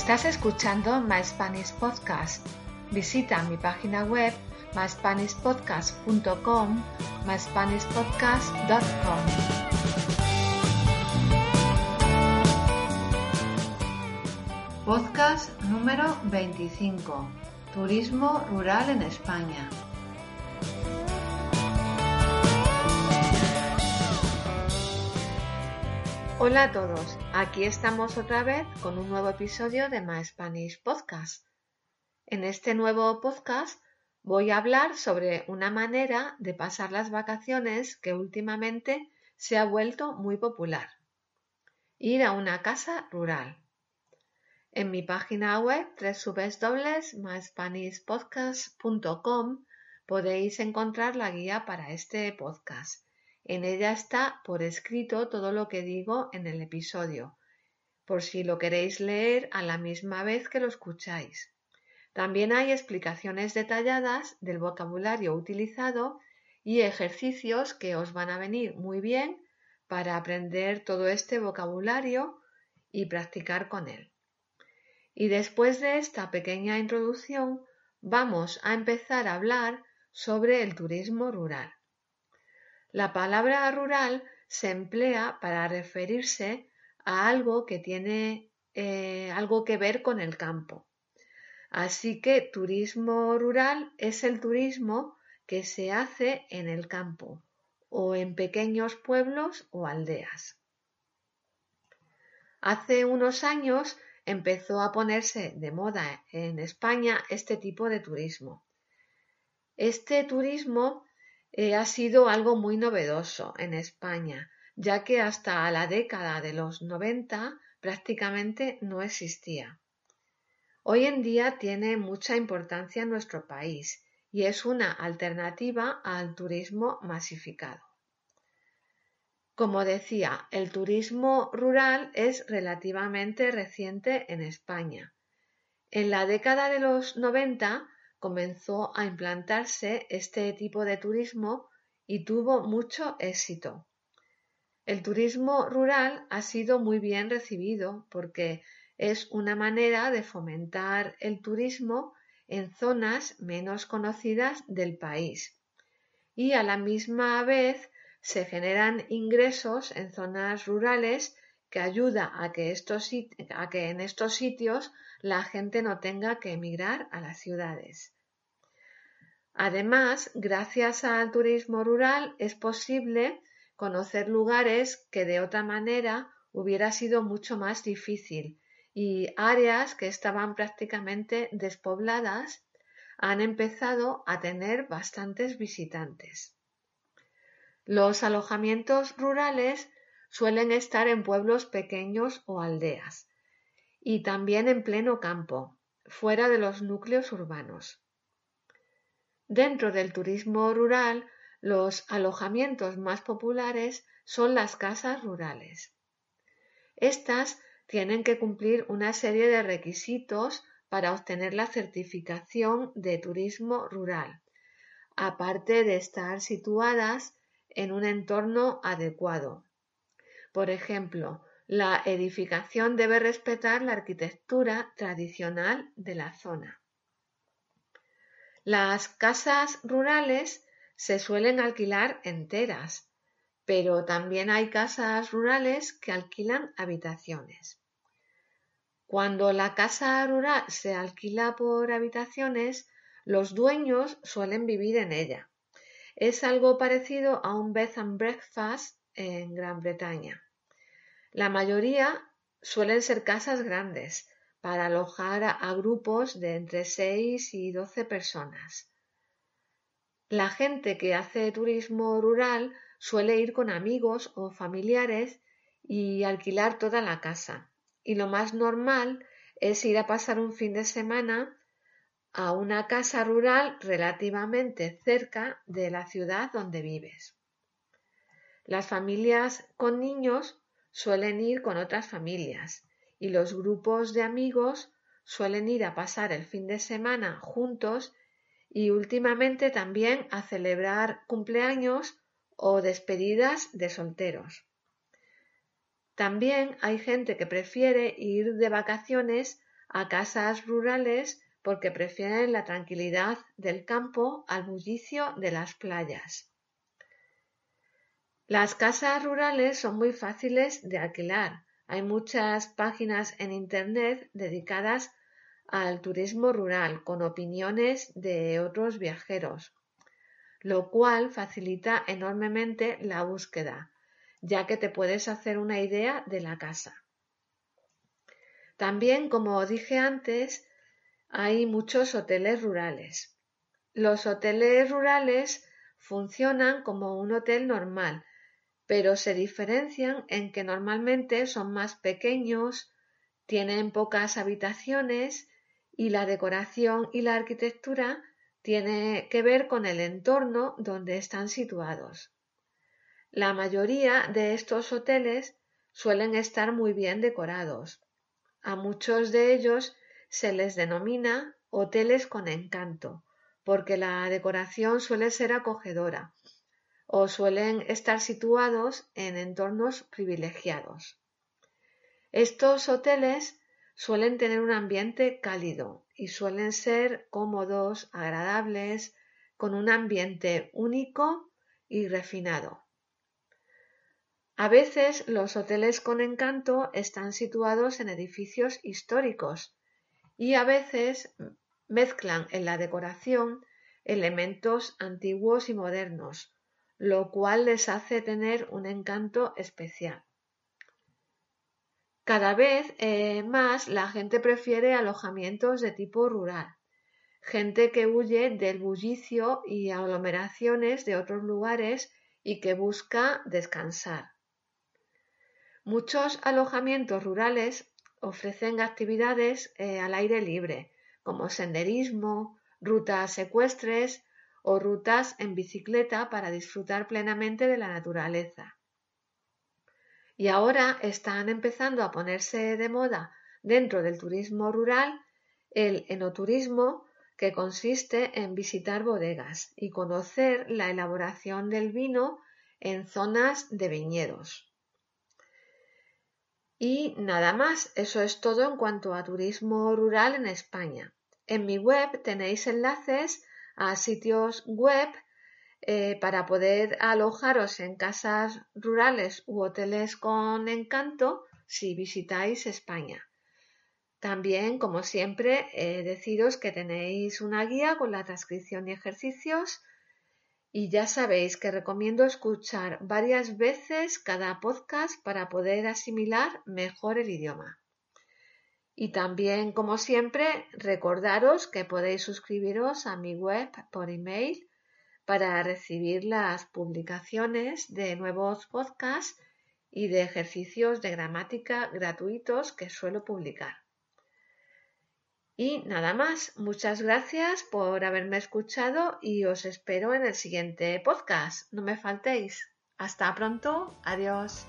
Estás escuchando My Spanish Podcast. Visita mi página web myspanishpodcast.com, myspanishpodcast.com. Podcast número 25. Turismo rural en España. Hola a todos, aquí estamos otra vez con un nuevo episodio de My Spanish Podcast. En este nuevo podcast voy a hablar sobre una manera de pasar las vacaciones que últimamente se ha vuelto muy popular. Ir a una casa rural. En mi página web www.myspanishpodcast.com podéis encontrar la guía para este podcast en ella está por escrito todo lo que digo en el episodio, por si lo queréis leer a la misma vez que lo escucháis. También hay explicaciones detalladas del vocabulario utilizado y ejercicios que os van a venir muy bien para aprender todo este vocabulario y practicar con él. Y después de esta pequeña introducción, vamos a empezar a hablar sobre el turismo rural. La palabra rural se emplea para referirse a algo que tiene eh, algo que ver con el campo. Así que turismo rural es el turismo que se hace en el campo o en pequeños pueblos o aldeas. Hace unos años empezó a ponerse de moda en España este tipo de turismo. Este turismo eh, ha sido algo muy novedoso en España, ya que hasta la década de los 90 prácticamente no existía. Hoy en día tiene mucha importancia en nuestro país y es una alternativa al turismo masificado. Como decía, el turismo rural es relativamente reciente en España. En la década de los 90 comenzó a implantarse este tipo de turismo y tuvo mucho éxito. El turismo rural ha sido muy bien recibido porque es una manera de fomentar el turismo en zonas menos conocidas del país y a la misma vez se generan ingresos en zonas rurales que ayuda a que, a que en estos sitios la gente no tenga que emigrar a las ciudades. Además, gracias al turismo rural es posible conocer lugares que de otra manera hubiera sido mucho más difícil y áreas que estaban prácticamente despobladas han empezado a tener bastantes visitantes. Los alojamientos rurales suelen estar en pueblos pequeños o aldeas y también en pleno campo, fuera de los núcleos urbanos. Dentro del turismo rural, los alojamientos más populares son las casas rurales. Estas tienen que cumplir una serie de requisitos para obtener la certificación de turismo rural, aparte de estar situadas en un entorno adecuado. Por ejemplo, la edificación debe respetar la arquitectura tradicional de la zona. Las casas rurales se suelen alquilar enteras, pero también hay casas rurales que alquilan habitaciones. Cuando la casa rural se alquila por habitaciones, los dueños suelen vivir en ella. Es algo parecido a un bed and breakfast en Gran Bretaña. La mayoría suelen ser casas grandes, para alojar a, grupos de entre 6 y 12 personas. La gente que hace turismo rural suele ir con amigos o familiares y alquilar toda la casa. Y lo más normal es ir a pasar un fin de semana a una casa rural relativamente cerca de la ciudad donde vives. Las familias con niños suelen ir con otras familias y los grupos de amigos suelen ir a pasar el fin de semana juntos y últimamente también a celebrar cumpleaños o despedidas de solteros. También hay gente que prefiere ir de vacaciones a casas rurales porque prefieren la tranquilidad del campo al bullicio de las playas. Las casas rurales son muy fáciles de alquilar. Hay muchas páginas en Internet dedicadas al turismo rural con opiniones de otros viajeros, lo cual facilita enormemente la búsqueda, ya que te puedes hacer una idea de la casa. También, como dije antes, hay muchos hoteles rurales. Los hoteles rurales funcionan como un hotel normal, pero se diferencian en que normalmente son más pequeños, tienen pocas habitaciones y la decoración y la arquitectura tiene que ver con el entorno donde están situados. La mayoría de estos hoteles suelen estar muy bien decorados. A muchos de ellos se les denomina hoteles con encanto, porque la decoración suele ser acogedora o suelen estar situados en entornos privilegiados. Estos hoteles suelen tener un ambiente cálido y suelen ser cómodos, agradables, con un ambiente único y refinado. A veces los hoteles con encanto están situados en edificios históricos y a veces mezclan en la decoración elementos antiguos y modernos, lo cual les hace tener un encanto especial. Cada vez eh, más la gente prefiere alojamientos de tipo rural, gente que huye del bullicio y aglomeraciones de otros lugares y que busca descansar. Muchos alojamientos rurales ofrecen actividades eh, al aire libre, como senderismo, rutas secuestres o rutas en bicicleta para disfrutar plenamente de la naturaleza. Y ahora están empezando a ponerse de moda dentro del turismo rural el enoturismo, que consiste en visitar bodegas y conocer la elaboración del vino en zonas de viñedos. Y nada más, eso es todo en cuanto a turismo rural en España. En mi web tenéis enlaces a sitios web eh, para poder alojaros en casas rurales u hoteles con encanto si visitáis España. También, como siempre, deciros que tenéis una guía con la transcripción y ejercicios y ya sabéis que recomiendo escuchar varias veces cada podcast para poder asimilar mejor el idioma. Y también, como siempre, recordaros que podéis suscribiros a mi web por email para recibir las publicaciones de nuevos podcasts y de ejercicios de gramática gratuitos que suelo publicar. Y nada más, muchas gracias por haberme escuchado y os espero en el siguiente podcast. No me faltéis. Hasta pronto, adiós.